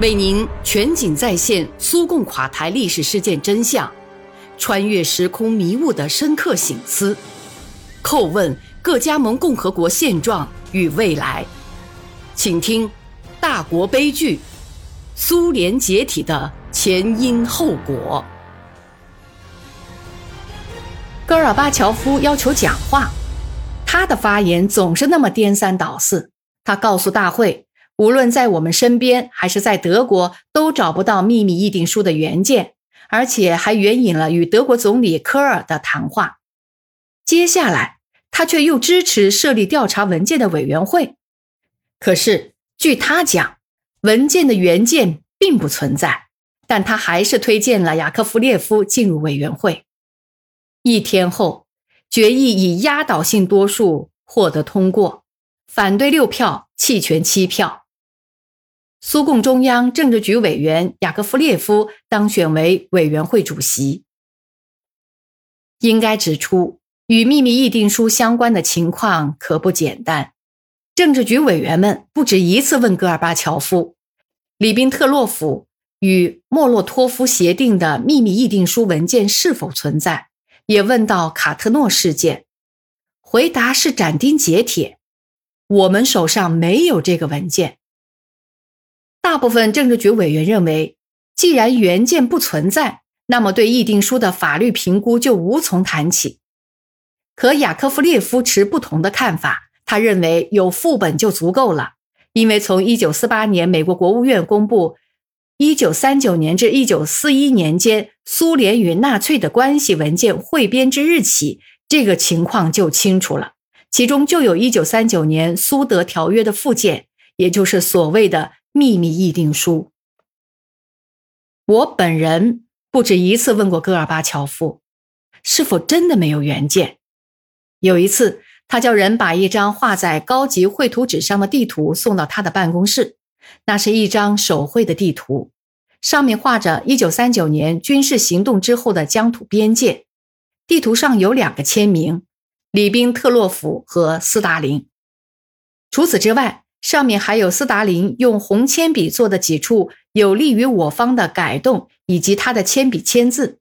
为您全景再现苏共垮台历史事件真相，穿越时空迷雾的深刻醒思，叩问各加盟共和国现状与未来。请听《大国悲剧：苏联解体的前因后果》。戈尔巴乔夫要求讲话，他的发言总是那么颠三倒四。他告诉大会。无论在我们身边还是在德国，都找不到秘密议定书的原件，而且还援引了与德国总理科尔的谈话。接下来，他却又支持设立调查文件的委员会。可是，据他讲，文件的原件并不存在，但他还是推荐了雅科夫列夫进入委员会。一天后，决议以压倒性多数获得通过，反对六票，弃权七票。苏共中央政治局委员雅各夫列夫当选为委员会主席。应该指出，与秘密议定书相关的情况可不简单。政治局委员们不止一次问戈尔巴乔夫，里宾特洛甫与莫洛托夫协定的秘密议定书文件是否存在，也问到卡特诺事件。回答是斩钉截铁：我们手上没有这个文件。大部分政治局委员认为，既然原件不存在，那么对议定书的法律评估就无从谈起。可雅科夫列夫持不同的看法，他认为有副本就足够了，因为从1948年美国国务院公布1939年至1941年间苏联与纳粹的关系文件汇编之日起，这个情况就清楚了。其中就有1939年苏德条约的附件，也就是所谓的。秘密议定书。我本人不止一次问过戈尔巴乔夫，是否真的没有原件。有一次，他叫人把一张画在高级绘图纸上的地图送到他的办公室。那是一张手绘的地图，上面画着1939年军事行动之后的疆土边界。地图上有两个签名：里宾特洛甫和斯大林。除此之外。上面还有斯大林用红铅笔做的几处有利于我方的改动，以及他的铅笔签字。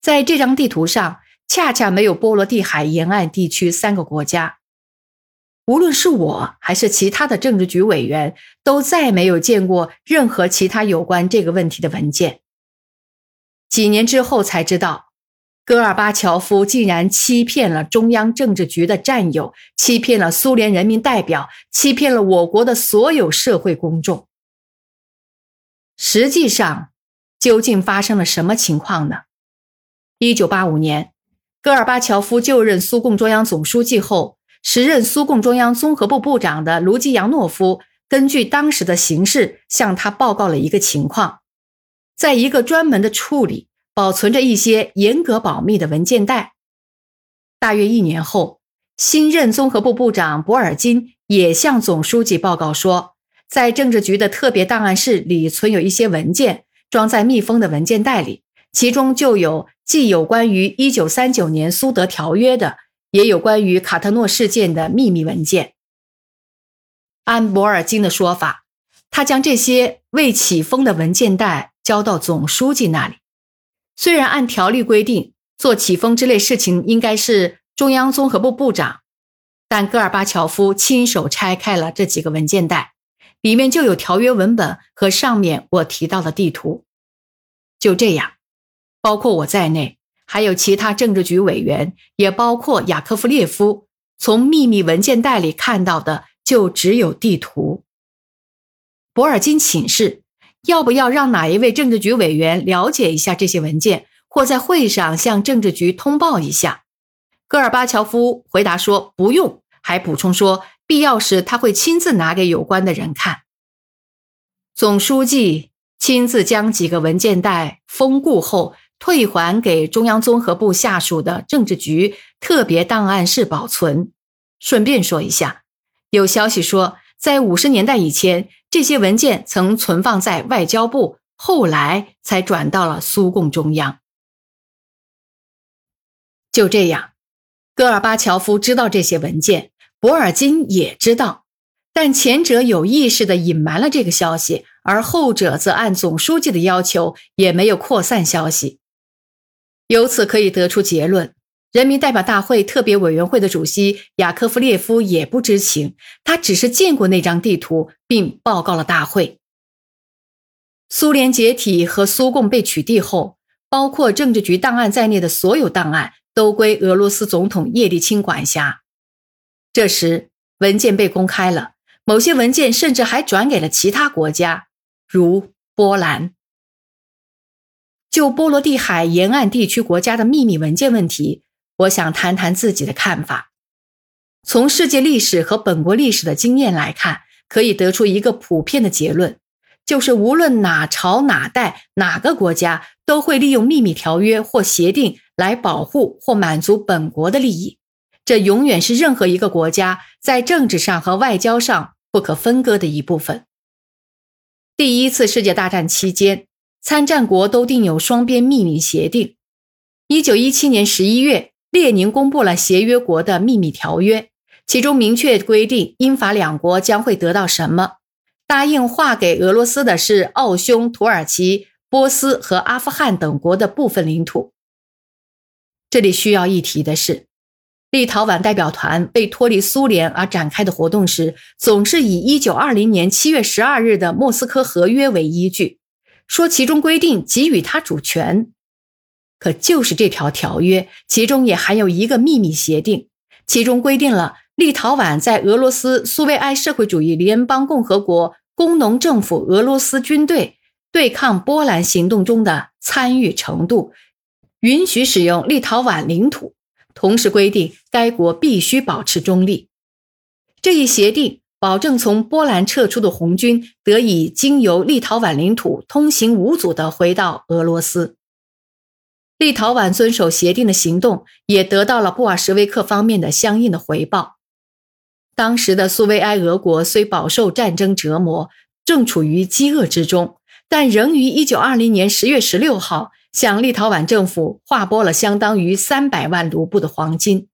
在这张地图上，恰恰没有波罗的海沿岸地区三个国家。无论是我还是其他的政治局委员，都再没有见过任何其他有关这个问题的文件。几年之后才知道。戈尔巴乔夫竟然欺骗了中央政治局的战友，欺骗了苏联人民代表，欺骗了我国的所有社会公众。实际上，究竟发生了什么情况呢？一九八五年，戈尔巴乔夫就任苏共中央总书记后，时任苏共中央综合部部长的卢基扬诺夫根据当时的形势向他报告了一个情况，在一个专门的处理。保存着一些严格保密的文件袋。大约一年后，新任综合部部长博尔金也向总书记报告说，在政治局的特别档案室里存有一些文件，装在密封的文件袋里，其中就有既有关于1939年苏德条约的，也有关于卡特诺事件的秘密文件。按博尔金的说法，他将这些未启封的文件袋交到总书记那里。虽然按条例规定，做启封之类事情应该是中央综合部部长，但戈尔巴乔夫亲手拆开了这几个文件袋，里面就有条约文本和上面我提到的地图。就这样，包括我在内，还有其他政治局委员，也包括雅科夫列夫，从秘密文件袋里看到的就只有地图。博尔金请示。要不要让哪一位政治局委员了解一下这些文件，或在会上向政治局通报一下？戈尔巴乔夫回答说不用，还补充说必要时他会亲自拿给有关的人看。总书记亲自将几个文件袋封固后，退还给中央综合部下属的政治局特别档案室保存。顺便说一下，有消息说。在五十年代以前，这些文件曾存放在外交部，后来才转到了苏共中央。就这样，戈尔巴乔夫知道这些文件，博尔金也知道，但前者有意识地隐瞒了这个消息，而后者则按总书记的要求，也没有扩散消息。由此可以得出结论：人民代表大会特别委员会的主席雅科夫列夫也不知情，他只是见过那张地图，并报告了大会。苏联解体和苏共被取缔后，包括政治局档案在内的所有档案都归俄罗斯总统叶利钦管辖。这时，文件被公开了，某些文件甚至还转给了其他国家，如波兰。就波罗的海沿岸地区国家的秘密文件问题，我想谈谈自己的看法。从世界历史和本国历史的经验来看，可以得出一个普遍的结论。就是无论哪朝哪代哪个国家，都会利用秘密条约或协定来保护或满足本国的利益，这永远是任何一个国家在政治上和外交上不可分割的一部分。第一次世界大战期间，参战国都订有双边秘密协定。一九一七年十一月，列宁公布了协约国的秘密条约，其中明确规定英法两国将会得到什么。答应划给俄罗斯的是奥匈、土耳其、波斯和阿富汗等国的部分领土。这里需要一提的是，立陶宛代表团为脱离苏联而展开的活动时，总是以1920年7月12日的莫斯科合约为依据，说其中规定给予他主权。可就是这条条约，其中也含有一个秘密协定，其中规定了。立陶宛在俄罗斯苏维埃社会主义联邦共和国工农政府俄罗斯军队对抗波兰行动中的参与程度，允许使用立陶宛领土，同时规定该国必须保持中立。这一协定保证从波兰撤出的红军得以经由立陶宛领土通行无阻地回到俄罗斯。立陶宛遵守协定的行动也得到了布尔什维克方面的相应的回报。当时的苏维埃俄国虽饱受战争折磨，正处于饥饿之中，但仍于1920年10月16号向立陶宛政府划拨了相当于300万卢布的黄金。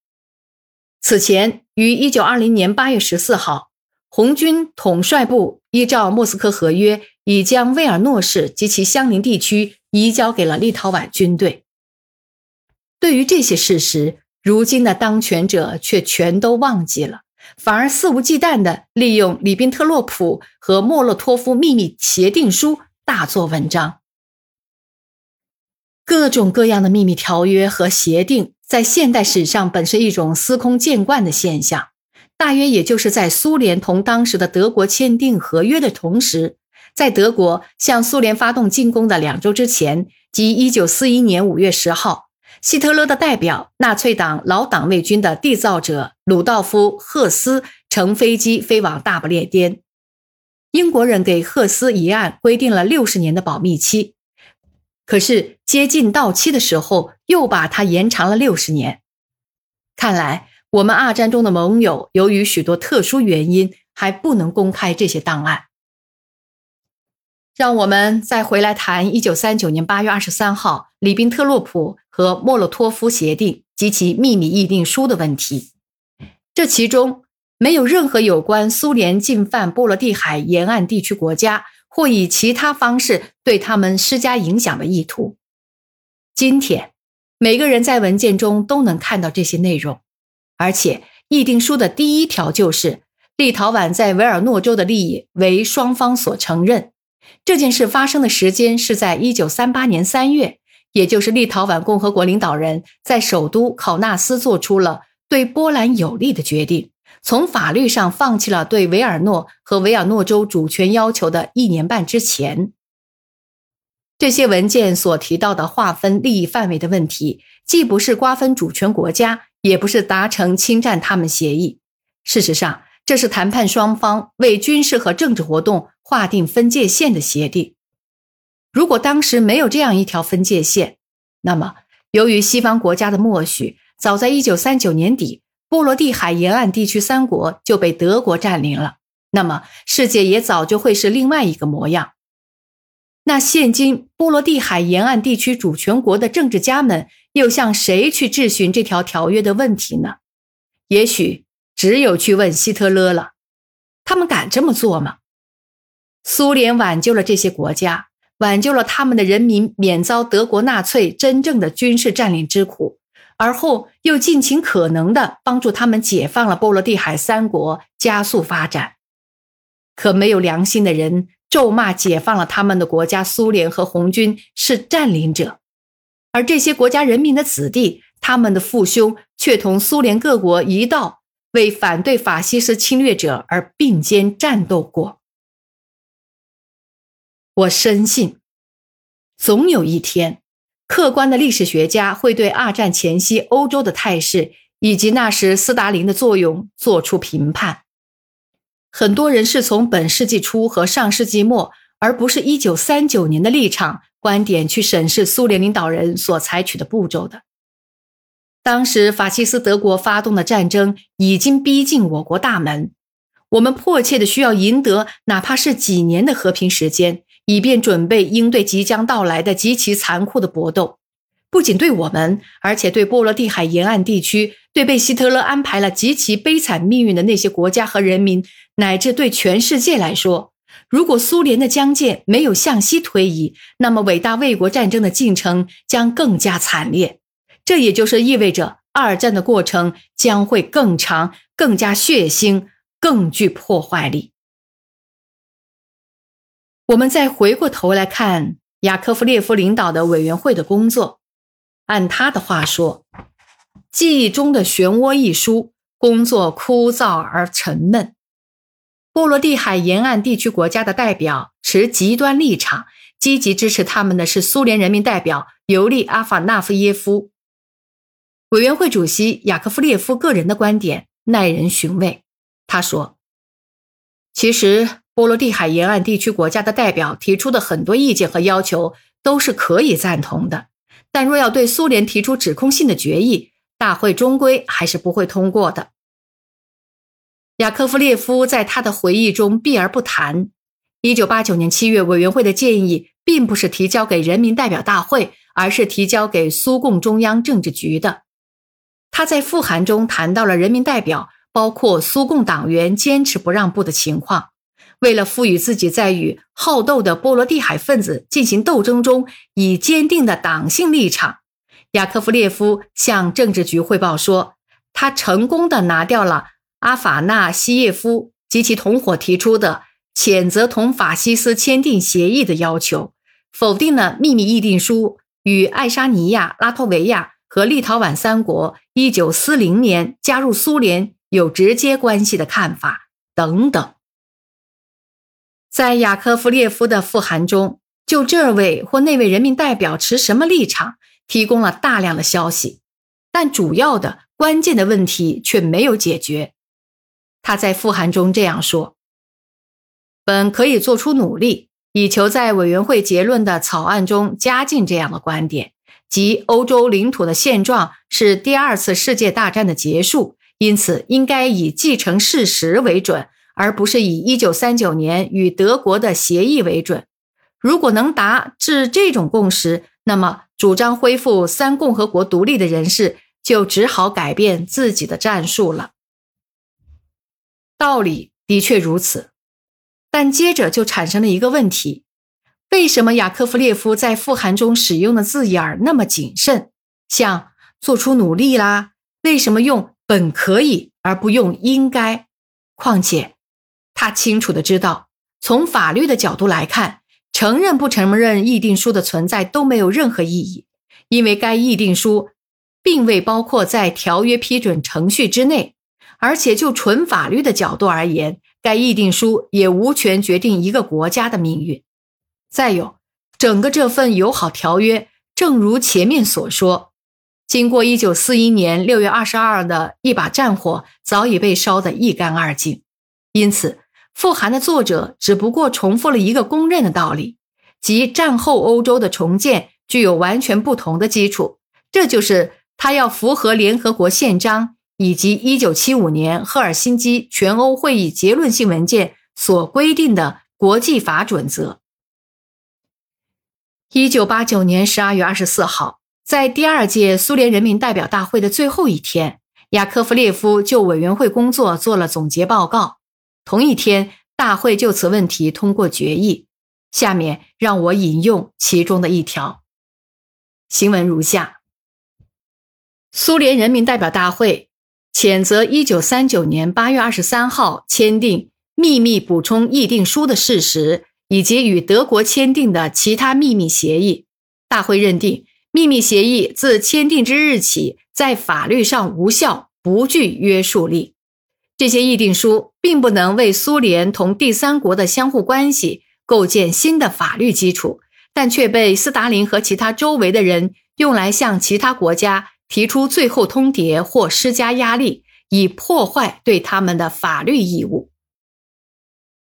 此前，于1920年8月14号，红军统帅部依照莫斯科合约，已将威尔诺市及其相邻地区移交给了立陶宛军队。对于这些事实，如今的当权者却全都忘记了。反而肆无忌惮地利用里宾特洛普和莫洛托夫秘密协定书大做文章。各种各样的秘密条约和协定，在现代史上本是一种司空见惯的现象。大约也就是在苏联同当时的德国签订合约的同时，在德国向苏联发动进攻的两周之前，即1941年5月10号。希特勒的代表、纳粹党老党卫军的缔造者鲁道夫·赫斯乘飞机飞往大不列颠。英国人给赫斯一案规定了六十年的保密期，可是接近到期的时候又把它延长了六十年。看来我们二战中的盟友由于许多特殊原因还不能公开这些档案。让我们再回来谈一九三九年八月二十三号里宾特洛普和莫洛托夫协定及其秘密议定书的问题。这其中没有任何有关苏联进犯波罗的海沿岸地区国家或以其他方式对他们施加影响的意图。今天，每个人在文件中都能看到这些内容，而且议定书的第一条就是立陶宛在维尔诺州的利益为双方所承认。这件事发生的时间是在一九三八年三月，也就是立陶宛共和国领导人在首都考纳斯做出了对波兰有利的决定，从法律上放弃了对维尔诺和维尔诺州主权要求的一年半之前。这些文件所提到的划分利益范围的问题，既不是瓜分主权国家，也不是达成侵占他们协议。事实上，这是谈判双方为军事和政治活动。划定分界线的协定，如果当时没有这样一条分界线，那么由于西方国家的默许，早在一九三九年底，波罗的海沿岸地区三国就被德国占领了，那么世界也早就会是另外一个模样。那现今波罗的海沿岸地区主权国的政治家们又向谁去质询这条条约的问题呢？也许只有去问希特勒了。他们敢这么做吗？苏联挽救了这些国家，挽救了他们的人民免遭德国纳粹真正的军事占领之苦，而后又尽情可能的帮助他们解放了波罗的海三国，加速发展。可没有良心的人咒骂解放了他们的国家苏联和红军是占领者，而这些国家人民的子弟，他们的父兄却同苏联各国一道为反对法西斯侵略者而并肩战斗过。我深信，总有一天，客观的历史学家会对二战前夕欧洲的态势以及那时斯大林的作用做出评判。很多人是从本世纪初和上世纪末，而不是一九三九年的立场观点去审视苏联领导人所采取的步骤的。当时法西斯德国发动的战争已经逼近我国大门，我们迫切的需要赢得哪怕是几年的和平时间，以便准备应对即将到来的极其残酷的搏斗。不仅对我们，而且对波罗的海沿岸地区，对被希特勒安排了极其悲惨命运的那些国家和人民，乃至对全世界来说，如果苏联的疆界没有向西推移，那么伟大卫国战争的进程将更加惨烈。这也就是意味着，二战的过程将会更长、更加血腥、更具破坏力。我们再回过头来看雅科夫列夫领导的委员会的工作。按他的话说，《记忆中的漩涡》一书工作枯燥而沉闷。波罗的海沿岸地区国家的代表持极端立场，积极支持他们的是苏联人民代表尤利阿法纳夫耶夫。委员会主席雅科夫列夫个人的观点耐人寻味。他说：“其实，波罗的海沿岸地区国家的代表提出的很多意见和要求都是可以赞同的。”但若要对苏联提出指控性的决议，大会终归还是不会通过的。雅科夫列夫在他的回忆中避而不谈。一九八九年七月，委员会的建议并不是提交给人民代表大会，而是提交给苏共中央政治局的。他在复函中谈到了人民代表，包括苏共党员坚持不让步的情况。为了赋予自己在与好斗的波罗的海分子进行斗争中以坚定的党性立场，雅科夫列夫向政治局汇报说，他成功的拿掉了阿法纳西耶夫及其同伙提出的谴责同法西斯签订协议的要求，否定了秘密议定书与爱沙尼亚、拉脱维亚和立陶宛三国一九四零年加入苏联有直接关系的看法等等。在雅科夫列夫的复函中，就这位或那位人民代表持什么立场，提供了大量的消息，但主要的关键的问题却没有解决。他在复函中这样说：“本可以做出努力，以求在委员会结论的草案中加进这样的观点，即欧洲领土的现状是第二次世界大战的结束，因此应该以继承事实为准。”而不是以一九三九年与德国的协议为准。如果能达至这种共识，那么主张恢复三共和国独立的人士就只好改变自己的战术了。道理的确如此，但接着就产生了一个问题：为什么雅科夫列夫在复函中使用的字眼儿那么谨慎，像做出努力啦？为什么用本可以而不用应该？况且。他清楚的知道，从法律的角度来看，承认不承认议定书的存在都没有任何意义，因为该议定书并未包括在条约批准程序之内，而且就纯法律的角度而言，该议定书也无权决定一个国家的命运。再有，整个这份友好条约，正如前面所说，经过一九四一年六月二十二的一把战火，早已被烧得一干二净，因此。复函的作者只不过重复了一个公认的道理，即战后欧洲的重建具有完全不同的基础，这就是他要符合联合国宪章以及1975年赫尔辛基全欧会议结论性文件所规定的国际法准则。1989年12月24号，在第二届苏联人民代表大会的最后一天，雅科夫列夫就委员会工作做了总结报告。同一天，大会就此问题通过决议。下面让我引用其中的一条。新闻如下：苏联人民代表大会谴责1939年8月23号签订秘密补充议定书的事实，以及与德国签订的其他秘密协议。大会认定，秘密协议自签订之日起，在法律上无效，不具约束力。这些议定书并不能为苏联同第三国的相互关系。构建新的法律基础，但却被斯大林和其他周围的人用来向其他国家提出最后通牒或施加压力，以破坏对他们的法律义务。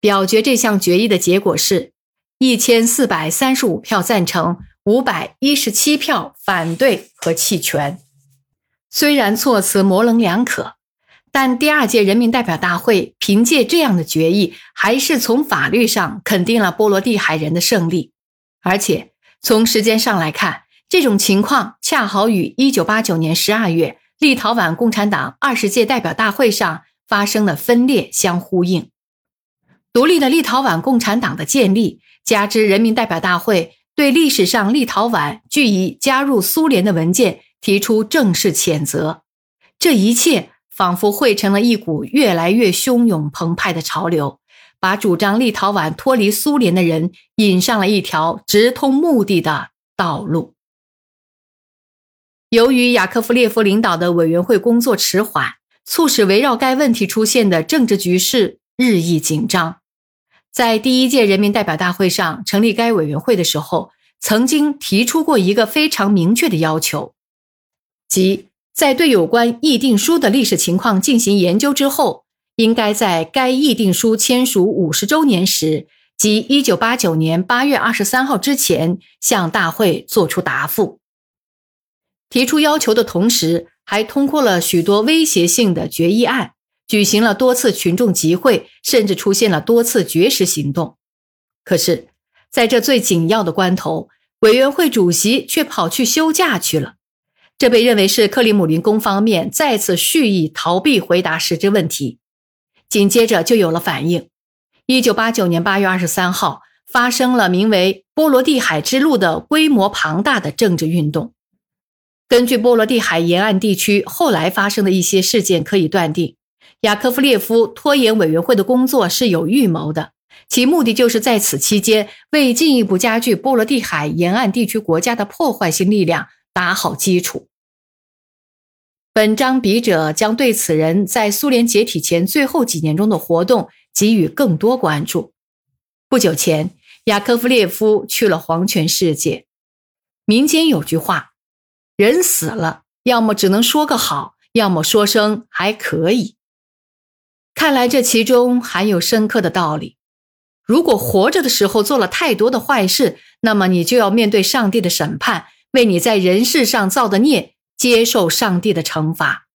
表决这项决议的结果是一千四百三十五票赞成，五百一十七票反对和弃权。虽然措辞模棱两可。但第二届人民代表大会凭借这样的决议，还是从法律上肯定了波罗的海人的胜利。而且从时间上来看，这种情况恰好与1989年12月立陶宛共产党二十届代表大会上发生的分裂相呼应。独立的立陶宛共产党的建立，加之人民代表大会对历史上立陶宛据以加入苏联的文件提出正式谴责，这一切。仿佛汇成了一股越来越汹涌澎湃的潮流，把主张立陶宛脱离苏联的人引上了一条直通目的的道路。由于雅科夫列夫领导的委员会工作迟缓，促使围绕该问题出现的政治局势日益紧张。在第一届人民代表大会上成立该委员会的时候，曾经提出过一个非常明确的要求，即。在对有关议定书的历史情况进行研究之后，应该在该议定书签署五十周年时，即一九八九年八月二十三号之前，向大会作出答复。提出要求的同时，还通过了许多威胁性的决议案，举行了多次群众集会，甚至出现了多次绝食行动。可是，在这最紧要的关头，委员会主席却跑去休假去了。这被认为是克里姆林宫方面再次蓄意逃避回答实质问题，紧接着就有了反应。一九八九年八月二十三号，发生了名为“波罗的海之路”的规模庞大的政治运动。根据波罗的海沿岸地区后来发生的一些事件，可以断定，雅科夫列夫拖延委员会的工作是有预谋的，其目的就是在此期间为进一步加剧波罗的海沿岸地区国家的破坏性力量。打好基础。本章笔者将对此人在苏联解体前最后几年中的活动给予更多关注。不久前，雅科夫列夫去了黄泉世界。民间有句话：“人死了，要么只能说个好，要么说声还可以。”看来这其中含有深刻的道理。如果活着的时候做了太多的坏事，那么你就要面对上帝的审判。为你在人世上造的孽，接受上帝的惩罚。